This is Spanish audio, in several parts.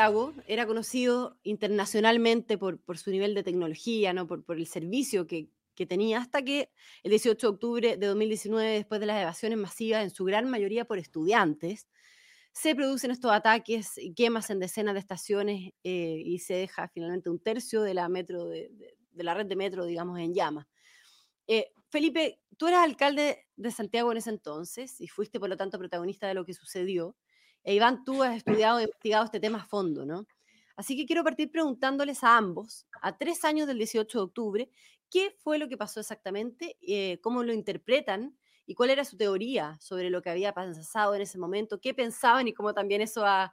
Santiago era conocido internacionalmente por, su nivel de tecnología, ¿no? por, el servicio que, tenía, hasta que el 18 de octubre de 2019, después de las evasiones masivas, en su gran mayoría por estudiantes, se producen estos ataques y quemas en decenas de estaciones eh, y se deja finalmente un tercio de la, metro de, la red de metro, digamos, en llamas. Eh, Felipe, tú eras alcalde de Santiago en ese entonces y fuiste, por lo tanto, protagonista de lo que sucedió. E Iván, tú has estudiado e investigado este tema a fondo, ¿no? Así que quiero partir preguntándoles a ambos, a tres años del 18 de octubre, ¿qué fue lo que pasó exactamente? Eh, ¿Cómo lo interpretan? ¿Y cuál era su teoría sobre lo que había pasado en ese momento? ¿Qué pensaban y cómo también eso ha,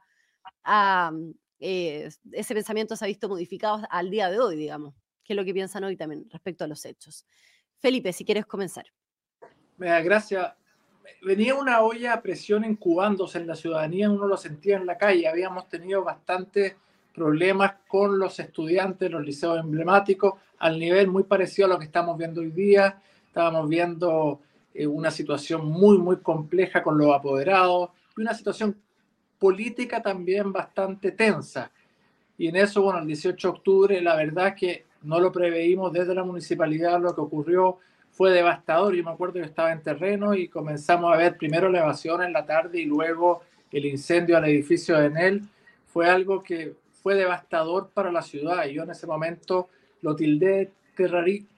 eh, ese pensamiento se ha visto modificado al día de hoy, digamos? ¿Qué es lo que piensan hoy también respecto a los hechos? Felipe, si quieres comenzar. Gracias venía una olla a presión incubándose en la ciudadanía, uno lo sentía en la calle. Habíamos tenido bastantes problemas con los estudiantes, los liceos emblemáticos, al nivel muy parecido a lo que estamos viendo hoy día. Estábamos viendo eh, una situación muy, muy compleja con los apoderados y una situación política también bastante tensa. Y en eso, bueno, el 18 de octubre, la verdad es que no lo preveímos desde la municipalidad lo que ocurrió fue devastador. Yo me acuerdo que estaba en terreno y comenzamos a ver primero la evasión en la tarde y luego el incendio al edificio de Enel. Fue algo que fue devastador para la ciudad. Y yo en ese momento lo tildé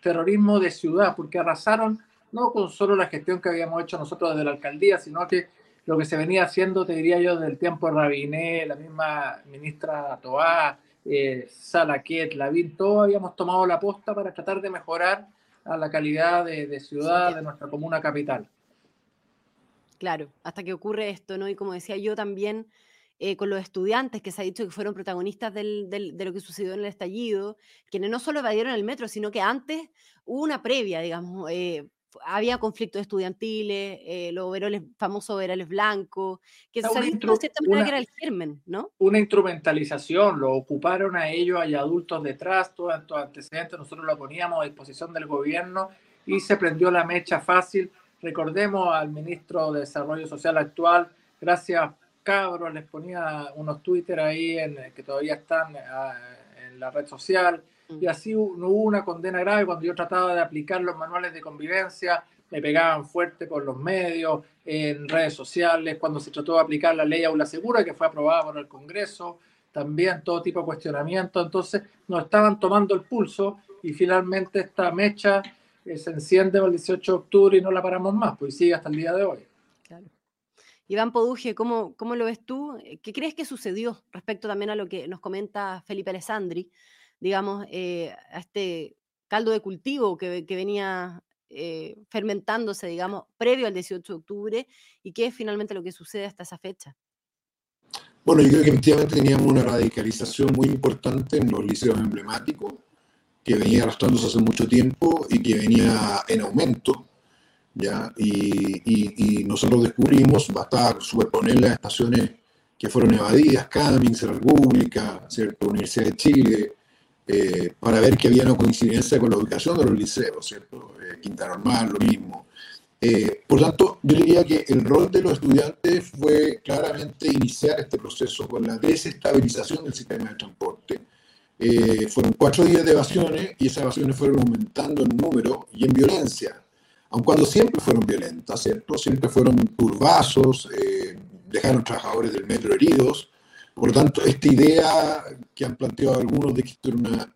terrorismo de ciudad, porque arrasaron no con solo la gestión que habíamos hecho nosotros desde la alcaldía, sino que lo que se venía haciendo, te diría yo, desde el tiempo de Rabiné, la misma ministra Toá, eh, Salaquet, Lavín, todos habíamos tomado la posta para tratar de mejorar a la calidad de, ciudad de nuestra comuna capital. Claro, hasta que ocurre esto, ¿no? Y como decía yo también, eh, con los estudiantes que se ha dicho que fueron protagonistas de lo que sucedió en el estallido, quienes no solo evadieron el metro, sino que antes hubo una previa, digamos, eh, había conflictos estudiantiles, eh, los overoles, famosos overoles blancos, que se de cierta manera que era el germen, ¿no? Una instrumentalización, lo ocuparon a ellos, hay adultos detrás, todos estos antecedentes, nosotros lo poníamos a disposición del gobierno y se prendió la mecha fácil. Recordemos al ministro de Desarrollo Social actual, gracias cabros, les ponía unos Twitter ahí en, que todavía están ah, en la red social, y así no hubo una condena grave cuando yo trataba de aplicar los manuales de convivencia, me pegaban fuerte por los medios, en redes sociales, cuando se trató de aplicar la ley Aula Segura, que fue aprobada por el Congreso, también todo tipo de cuestionamiento, entonces nos estaban tomando el pulso y finalmente esta mecha eh, se enciende el 18 de octubre y no la paramos más, pues sigue hasta el día de hoy. Claro. Iván Poduje, ¿cómo, ¿cómo lo ves tú? ¿Qué crees que sucedió respecto también a lo que nos comenta Felipe Alessandri? Digamos, eh, a este caldo de cultivo que, venía eh, fermentándose, digamos, previo al 18 de octubre y qué es finalmente lo que sucede hasta esa fecha. Bueno, yo creo que efectivamente teníamos una radicalización muy importante en los liceos emblemáticos, que venía arrastrándose hace mucho tiempo y que venía en aumento. ¿ya? Y, nosotros descubrimos, bastaba superponer las estaciones que fueron evadidas, Cummings, República, ¿cierto? Universidad de Chile, eh, para ver que había una coincidencia con la ubicación de los liceos, ¿cierto? Eh, Quinta Normal, lo mismo. Eh, por tanto, yo diría que el rol de los estudiantes fue claramente iniciar este proceso con la desestabilización del sistema de transporte. fueron cuatro días de evasiones y esas evasiones fueron aumentando en número y en violencia, aun cuando siempre fueron violentas, ¿cierto? Siempre fueron turbazos, dejaron trabajadores del metro heridos, por lo tanto, esta idea que han planteado algunos de que esto era una,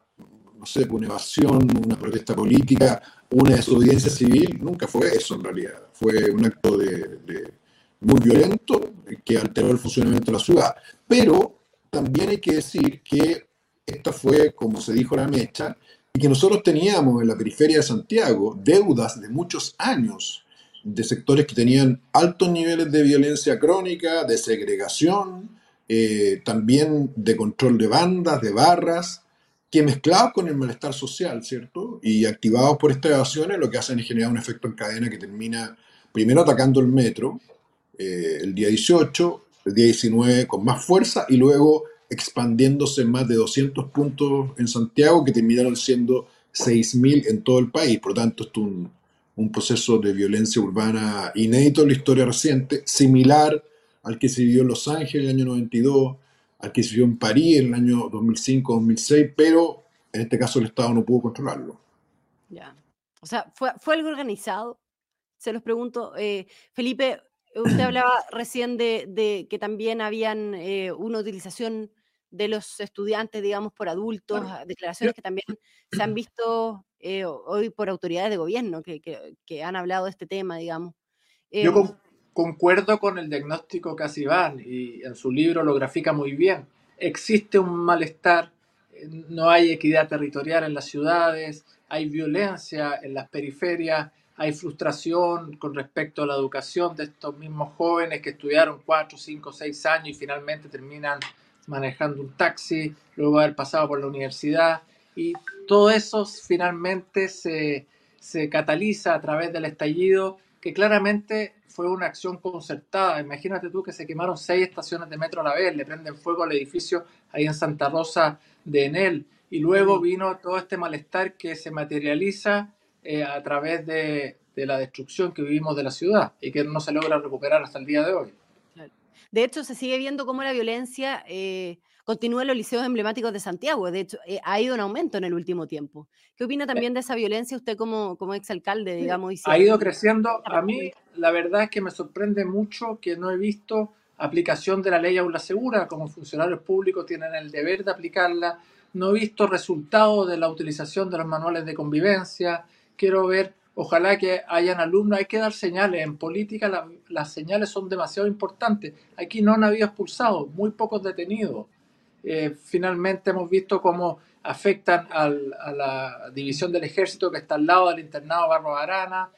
no sé, una evasión, una protesta política, una desobediencia civil, nunca fue eso en realidad. Fue un acto de, muy violento que alteró el funcionamiento de la ciudad. Pero también hay que decir que esta fue, como se dijo la mecha, y que nosotros teníamos en la periferia de Santiago deudas de muchos años de sectores que tenían altos niveles de violencia crónica, de segregación, eh, también de control de bandas, de barras, que mezclados con el malestar social, ¿cierto? Y activados por estas evasión lo que hacen es generar un efecto en cadena que termina primero atacando el metro, eh, el día 18, el día 19 con más fuerza y luego expandiéndose más de 200 puntos en Santiago que terminaron siendo 6.000 en todo el país. Por lo tanto, es un proceso de violencia urbana inédito en la historia reciente, similar al que se vivió en Los Ángeles en el año 92, adquisición en París en el año 2005-2006, pero en este caso el Estado no pudo controlarlo. Ya. O sea, ¿fue, fue algo organizado? Se los pregunto. Eh, Felipe, usted hablaba recién de, que también habían eh, una utilización de los estudiantes, digamos, por adultos, declaraciones que también se han visto eh, hoy por autoridades de gobierno que, que, han hablado de este tema, digamos. Yo em, concuerdo con el diagnóstico que hace Iván y en su libro lo grafica muy bien. Existe un malestar, no hay equidad territorial en las ciudades, hay violencia en las periferias, hay frustración con respecto a la educación de estos mismos jóvenes que estudiaron cuatro, cinco, seis años y finalmente terminan manejando un taxi, luego haber pasado por la universidad. Y todo eso finalmente se, se cataliza a través del estallido, que claramente fue una acción concertada. Imagínate tú que se quemaron seis estaciones de metro a la vez, le prenden fuego al edificio ahí en Santa Rosa de Enel. Y luego vino todo este malestar que se materializa eh, a través de, la destrucción que vivimos de la ciudad y que no se logra recuperar hasta el día de hoy. De hecho, se sigue viendo cómo la violencia eh, continúa en los liceos emblemáticos de Santiago. De hecho, eh, ha ido en aumento en el último tiempo. ¿Qué opina también de esa violencia usted como, como exalcalde, digamos? ha ido creciendo. A mí, la verdad es que me sorprende mucho que no he visto aplicación de la ley aula segura. Como funcionarios públicos tienen el deber de aplicarla. No he visto resultados de la utilización de los manuales de convivencia quiero ver, ojalá que hayan alumnos, hay que dar señales. En política las señales son demasiado importantes. Aquí no han habido expulsados, muy pocos detenidos. Eh, finalmente hemos visto cómo afectan a la división del ejército que está al lado del internado Barro Arana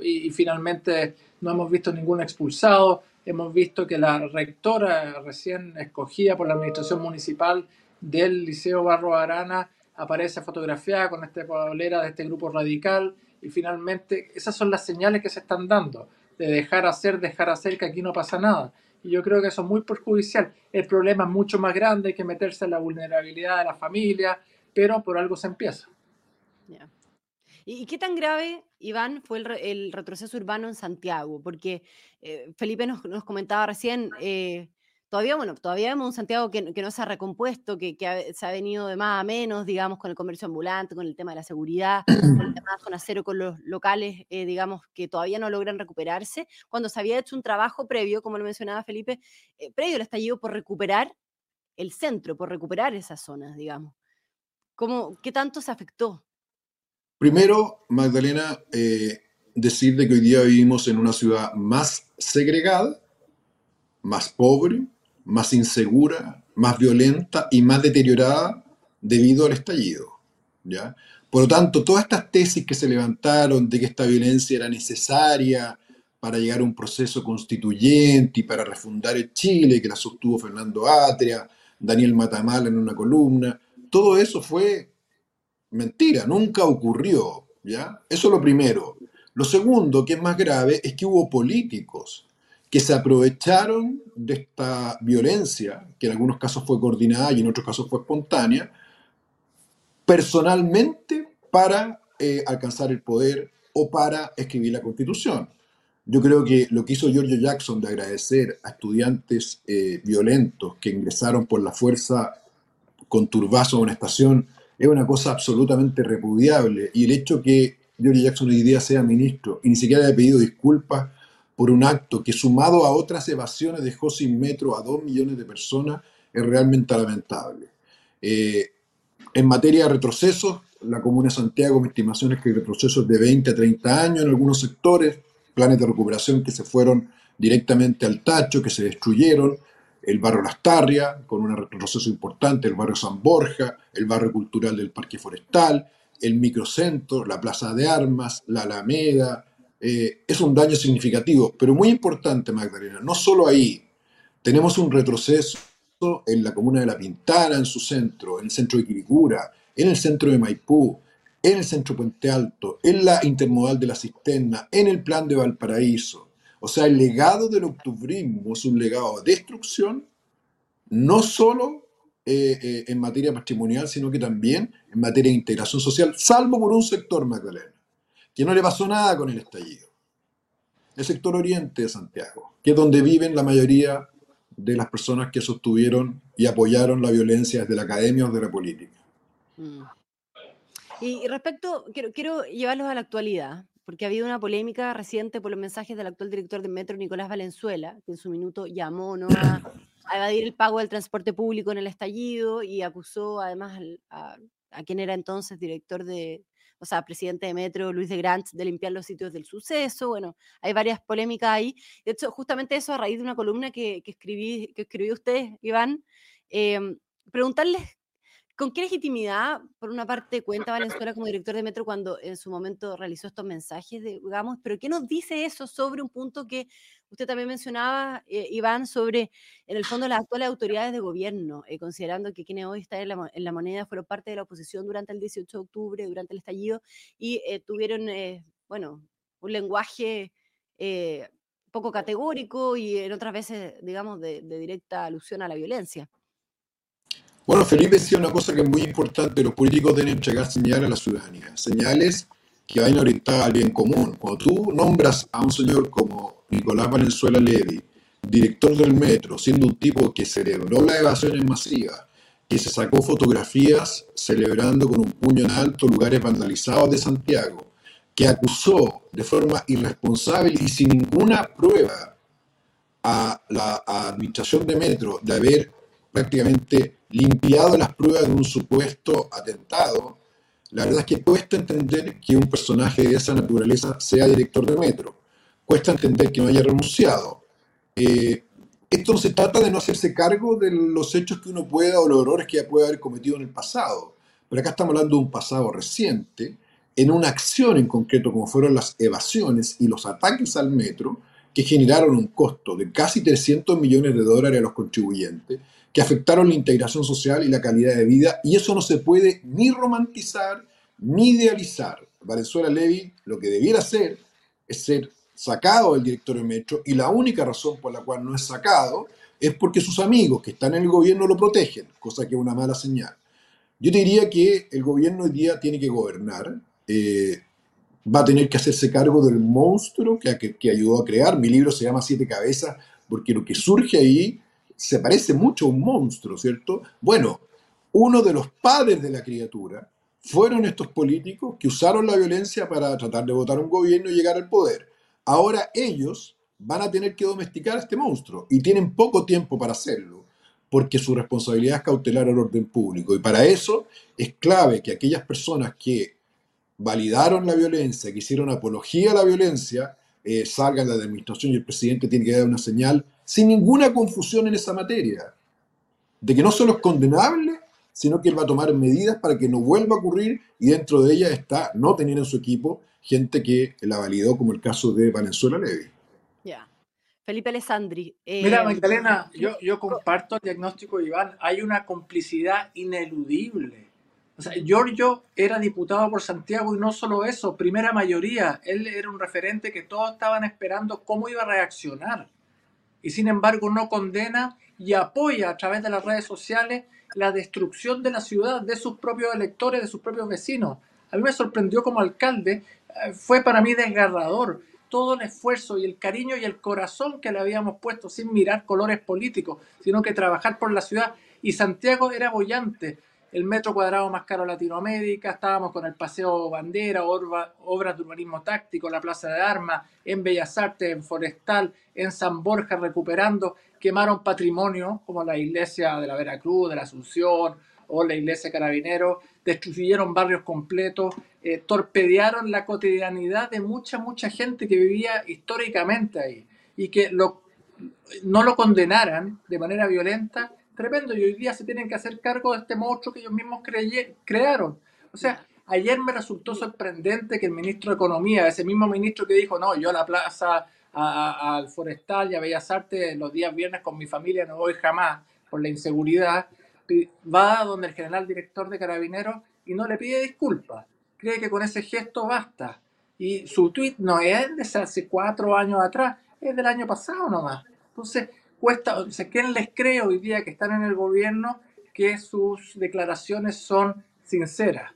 y, finalmente no hemos visto ningún expulsado. Hemos visto que la rectora recién escogida por la administración municipal del Liceo Barro Arana aparece fotografiada con esta polera de este grupo radical y finalmente esas son las señales que se están dando de dejar hacer, dejar hacer, que aquí no pasa nada. Y yo creo que eso es muy perjudicial. El problema es mucho más grande, que meterse en la vulnerabilidad de la familia, pero por algo se empieza. ¿Y qué tan grave, Iván, fue el, retroceso urbano en Santiago? Porque eh, Felipe nos, comentaba recién, eh, todavía, bueno, todavía vemos un Santiago que, no se ha recompuesto, que, se ha venido de más a menos, digamos, con el comercio ambulante, con el tema de la seguridad, con el tema de zona cero con los locales, eh, digamos, que todavía no logran recuperarse, cuando se había hecho un trabajo previo, como lo mencionaba Felipe, eh, previo al estallido por recuperar el centro, por recuperar esas zonas, digamos. ¿Cómo, ¿Qué tanto se afectó? Primero, Magdalena, eh, decir de que hoy día vivimos en una ciudad más segregada, más pobre, más insegura, más violenta y más deteriorada debido al estallido. ¿ya? Por lo tanto, todas estas tesis que se levantaron de que esta violencia era necesaria para llegar a un proceso constituyente y para refundar el Chile, que la sostuvo Fernando Atria, Daniel Matamala en una columna, todo eso fue mentira, nunca ocurrió. ¿ya? Eso es lo primero. Lo segundo, que es más grave, es que hubo políticos que se aprovecharon de esta violencia, que en algunos casos fue coordinada y en otros casos fue espontánea, personalmente para eh, alcanzar el poder o para escribir la constitución. Yo creo que lo que hizo Giorgio Jackson de agradecer a estudiantes eh, violentos que ingresaron por la fuerza con turbazo a una estación es una cosa absolutamente repudiable. Y el hecho que Giorgio Jackson hoy día sea ministro y ni siquiera haya pedido disculpas por un acto que sumado a otras evasiones dejó sin metro a dos millones de personas es realmente lamentable. Eh, en materia de retrocesos, la Comuna de Santiago, mi estimación es que retrocesos de 20 a 30 años en algunos sectores, planes de recuperación que se fueron directamente al tacho, que se destruyeron, el barrio Lastarria, con un retroceso importante, el barrio San Borja, el barrio cultural del Parque Forestal, el microcentro, la Plaza de Armas, la Alameda, eh, es un daño significativo, pero muy importante, Magdalena. No solo ahí, tenemos un retroceso en la comuna de La Pintana, en su centro, en el centro de Quiricura, en el centro de Maipú, en el centro Puente Alto, en la intermodal de la Cisterna, en el plan de Valparaíso. O sea, el legado del octubrismo es un legado de destrucción, no solo eh, eh, en materia patrimonial, sino que también en materia de integración social, salvo por un sector, Magdalena que no le pasó nada con el estallido. El sector oriente de Santiago, que es donde viven la mayoría de las personas que sostuvieron y apoyaron la violencia desde la academia o de la política. Mm. Y, respecto, quiero, llevarlos a la actualidad, porque ha habido una polémica reciente por los mensajes del actual director de Metro, Nicolás Valenzuela, que en su minuto llamó ¿no? a, evadir el pago del transporte público en el estallido y acusó además a, a quien era entonces director de, o sea, presidente de Metro, Luis de Grant, de limpiar los sitios del suceso. Bueno, hay varias polémicas ahí. De hecho, justamente eso a raíz de una columna que, escribí, que usted, Iván, eh, preguntarles ¿Con qué legitimidad, por una parte, cuenta Valenzuela como director de Metro cuando en su momento realizó estos mensajes, digamos, pero qué nos dice eso sobre un punto que usted también mencionaba, eh, Iván, sobre, en el fondo, las actuales autoridades de gobierno, eh, considerando que quienes hoy están en la, moneda fueron parte de la oposición durante el 18 de octubre, durante el estallido, y eh, tuvieron, bueno, un lenguaje poco categórico y en otras veces, digamos, de directa alusión a la violencia? Bueno, Felipe decía una cosa que es muy importante, los políticos deben entregar señales a la ciudadanía, señales que vayan orientadas al bien común. Cuando tú nombras a un señor como Nicolás Valenzuela Levy, director del metro, siendo un tipo que celebró las evasiones masivas, que se sacó fotografías celebrando con un puño en alto lugares vandalizados de Santiago, que acusó de forma irresponsable y sin ninguna prueba a la administración de metro de haber prácticamente limpiado las pruebas de un supuesto atentado, la verdad es que cuesta entender que un personaje de esa naturaleza sea director de metro. Cuesta entender que no haya renunciado. Eh, esto se trata de no hacerse cargo de los hechos que uno pueda o los errores que ya puede haber cometido en el pasado. Pero acá estamos hablando de un pasado reciente, en una acción en concreto como fueron las evasiones y los ataques al metro, que generaron un costo de casi 300 millones de dólares a los contribuyentes que afectaron la integración social y la calidad de vida, y eso no se puede ni romantizar ni idealizar. Valenzuela Levy lo que debiera hacer es ser sacado del directorio Metro, y la única razón por la cual no es sacado es porque sus amigos que están en el gobierno lo protegen, cosa que es una mala señal. Yo diría que el gobierno hoy día tiene que gobernar, eh, va a tener que hacerse cargo del monstruo que, que, que, ayudó a crear. Mi libro se llama Siete Cabezas porque lo que surge ahí se parece mucho a un monstruo, ¿cierto? Bueno, uno de los padres de la criatura fueron estos políticos que usaron la violencia para tratar de votar un gobierno y llegar al poder. Ahora ellos van a tener que domesticar a este monstruo y tienen poco tiempo para hacerlo, porque su responsabilidad es cautelar el orden público. Y para eso es clave que aquellas personas que validaron la violencia, que hicieron apología a la violencia, eh, salgan de la administración y el presidente tiene que dar una señal sin ninguna confusión en esa materia, de que no solo es condenable, sino que él va a tomar medidas para que no vuelva a ocurrir y dentro de ella está no tener en su equipo gente que la validó, como el caso de Valenzuela Levy. Ya. Felipe Alessandri. Eh, Mira, Magdalena, yo, yo comparto el diagnóstico de Iván. Hay una complicidad ineludible. O Giorgio era diputado por Santiago y no solo eso, primera mayoría. Él era un referente que todos estaban esperando cómo iba a reaccionar y sin embargo no condena y apoya a través de las redes sociales la destrucción de la ciudad, de sus propios electores, de sus propios vecinos. A mí me sorprendió como alcalde, eh, fue para mí desgarrador todo el esfuerzo y el cariño y el corazón que le habíamos puesto sin mirar colores políticos, sino que trabajar por la ciudad. Y Santiago era bollante el metro cuadrado más caro de Latinoamérica, estábamos con el Paseo Bandera, obras de urbanismo táctico, la Plaza de Armas, en Bellas Artes, en Forestal, en San Borja recuperando, quemaron patrimonio como la iglesia de la Veracruz, de la Asunción o la iglesia Carabinero, destruyeron barrios completos, eh, torpedearon la cotidianidad de mucha, mucha gente que vivía históricamente ahí y que no lo condenaran de manera violenta tremendo y hoy día se tienen que hacer cargo de este monstruo que ellos mismos crearon. O sea, ayer me resultó sorprendente que el ministro de Economía, ese mismo ministro que dijo, no, yo a la plaza, al Forestal y a Bellas Artes los días viernes con mi familia no voy jamás por la inseguridad, va donde el general director de Carabineros y no le pide disculpas. Cree que con ese gesto basta. Y su tweet no es de hace cuatro años atrás, es del año pasado nomás. Entonces, cuesta, o sea, ¿quién les cree hoy día que están en el gobierno que sus declaraciones son sinceras?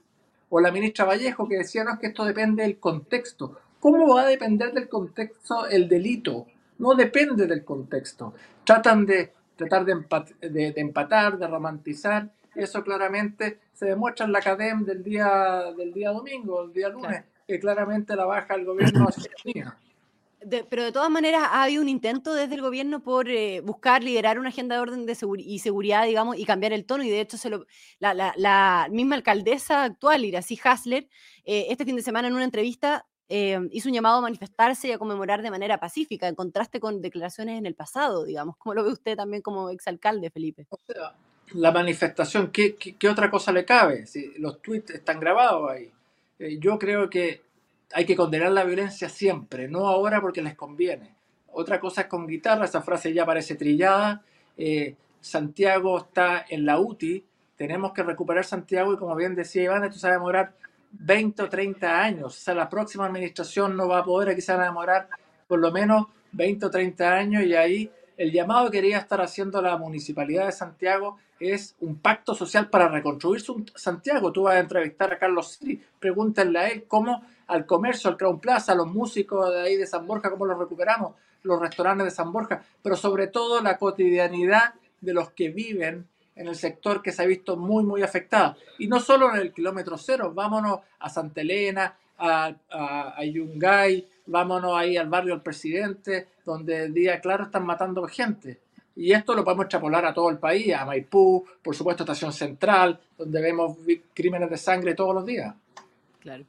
O la ministra Vallejo que decía, no, es que esto depende del contexto. ¿Cómo va a depender del contexto el delito? No depende del contexto. Tratan de tratar de, empatar, de romantizar. Eso claramente se demuestra en la academia del día, del día domingo, el día lunes, que claramente la baja el gobierno pero de todas maneras ha habido un intento desde el gobierno por eh, buscar liderar una agenda de orden de y seguridad, digamos, y cambiar el tono. Y de hecho, se lo, la, misma alcaldesa actual, Iracy Hasler, eh, este fin de semana en una entrevista eh, hizo un llamado a manifestarse y a conmemorar de manera pacífica, en contraste con declaraciones en el pasado, digamos. ¿Cómo lo ve usted también como exalcalde, Felipe? la manifestación, ¿qué, qué, otra cosa le cabe? Si los tweets están grabados ahí. yo creo que hay que condenar la violencia siempre, no ahora porque les conviene. Otra cosa es con guitarra, esa frase ya parece trillada. Eh, Santiago está en la UTI, tenemos que recuperar Santiago y como bien decía Iván, esto se va a demorar 20 o 30 años. O sea, la próxima administración no va a poder, aquí se va a demorar por lo menos 20 o 30 años y ahí el llamado que quería estar haciendo la municipalidad de Santiago es un pacto social para reconstruir Santiago. Tú vas a entrevistar a Carlos Siri, pregúntale a él cómo al comercio, al Crown Plaza, a los músicos de ahí de San Borja, cómo los recuperamos, los restaurantes de San Borja, pero sobre todo la cotidianidad de los que viven en el sector que se ha visto muy, muy afectada. Y no solo en el kilómetro cero, vámonos a Santa Elena, a, a, Yungay, vámonos ahí al barrio del presidente, donde el día claro están matando gente. Y esto lo podemos extrapolar a todo el país, a Maipú, por supuesto Estación Central, donde vemos crímenes de sangre todos los días. Claro.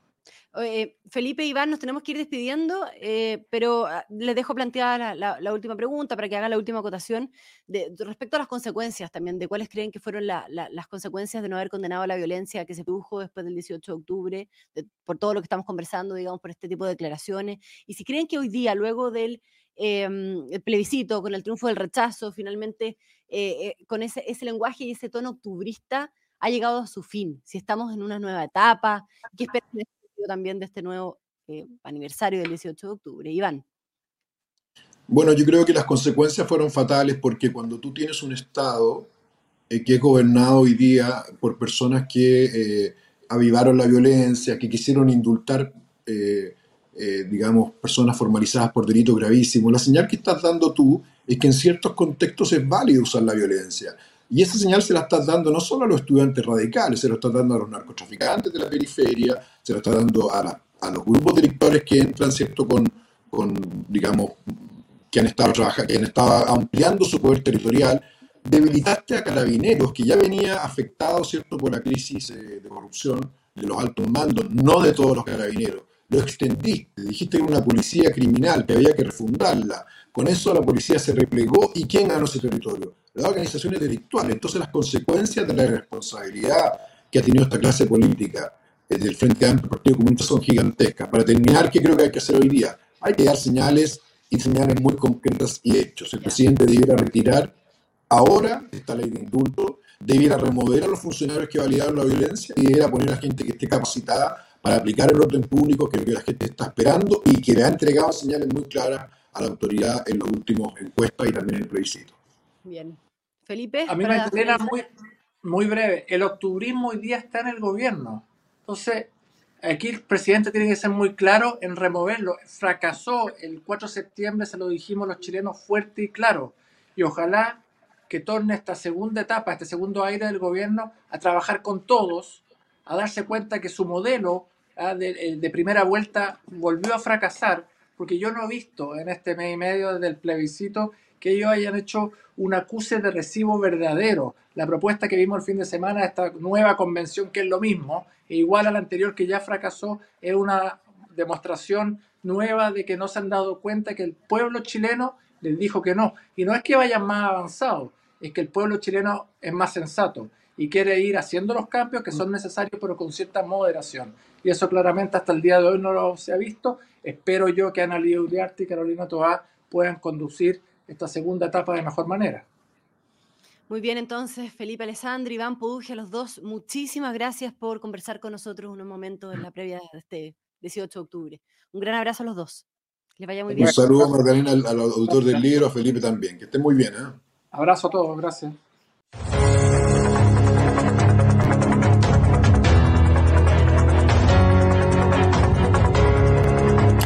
Eh, Felipe Iván, nos tenemos que ir despidiendo, eh, pero ah, les dejo planteada la, última pregunta para que hagan la última acotación respecto a las consecuencias también, de cuáles creen que fueron las consecuencias de no haber condenado la violencia que se produjo después del 18 de octubre, por todo lo que estamos conversando, digamos, por este tipo de declaraciones, y si creen que hoy día, luego del em, plebiscito, con el triunfo del rechazo, finalmente, eh, con ese, lenguaje y ese tono octubrista, ha llegado a su fin, si estamos en una nueva etapa, ¿qué esperan también de este nuevo eh, aniversario del 18 de octubre. Iván. Bueno, yo creo que las consecuencias fueron fatales porque cuando tú tienes un Estado eh, que es gobernado hoy día por personas que eh, avivaron la violencia, que quisieron indultar, digamos, personas formalizadas por delitos gravísimos, la señal que estás dando tú es que en ciertos contextos es válido usar la violencia. Y esa señal se la estás dando no solo a los estudiantes radicales, se lo estás dando a los narcotraficantes de la periferia, se lo estás dando a, a los grupos directores que entran, ¿cierto?, con, con digamos, que han estado trabajando, que han estado ampliando su poder territorial. Debilitaste a carabineros, que ya venía afectado, ¿cierto?, por la crisis eh, de corrupción de los altos mandos, no de todos los carabineros. Lo extendiste, dijiste que era una policía criminal, que había que refundarla. Con eso la policía se replegó y ¿quién ganó ese territorio? las organizaciones delictuales. Entonces las consecuencias de la irresponsabilidad que ha tenido esta clase política eh, del Frente Amplio Partido Comunista son gigantescas. Para terminar, ¿qué creo que hay que hacer hoy día? Hay que dar señales y señales muy concretas y hechos. El presidente debiera retirar ahora esta ley de indulto, debiera remover a los funcionarios que validaron la violencia y debiera poner a gente que esté capacitada para aplicar el orden público que la gente está esperando y que le ha entregado señales muy claras a la autoridad en los últimos encuestas y también en el plebiscito. Bien. Felipe. A mí me interesa muy, muy breve. El octubrismo hoy día está en el gobierno. Entonces, aquí el presidente tiene que ser muy claro en removerlo. Fracasó el 4 de septiembre, se lo dijimos los chilenos fuerte y claro. Y ojalá que torne esta segunda etapa, este segundo aire del gobierno, a trabajar con todos, a darse cuenta que su modelo de, de, primera vuelta volvió a fracasar, porque yo no he visto en este mes y medio del plebiscito que ellos hayan hecho un acuse de recibo verdadero. La propuesta que vimos el fin de semana, esta nueva convención que es lo mismo, e igual a la anterior que ya fracasó, es una demostración nueva de que no se han dado cuenta que el pueblo chileno les dijo que no. Y no es que vayan más avanzados, es que el pueblo chileno es más sensato y quiere ir haciendo los cambios que son necesarios, pero con cierta moderación. Y eso claramente hasta el día de hoy no lo se ha visto. Espero yo que Ana Lía Uriarte y Carolina Toá puedan conducir esta segunda etapa de mejor manera. Muy bien, entonces, Felipe Alessandro, Iván Puduge, los dos, muchísimas gracias por conversar con nosotros unos momentos en la previa de este 18 de octubre. Un gran abrazo a los dos. Les vaya muy bien. Un saludo, Magdalena, al, autor del libro, a Felipe también. Que estén muy bien. ¿eh? Abrazo a todos, gracias.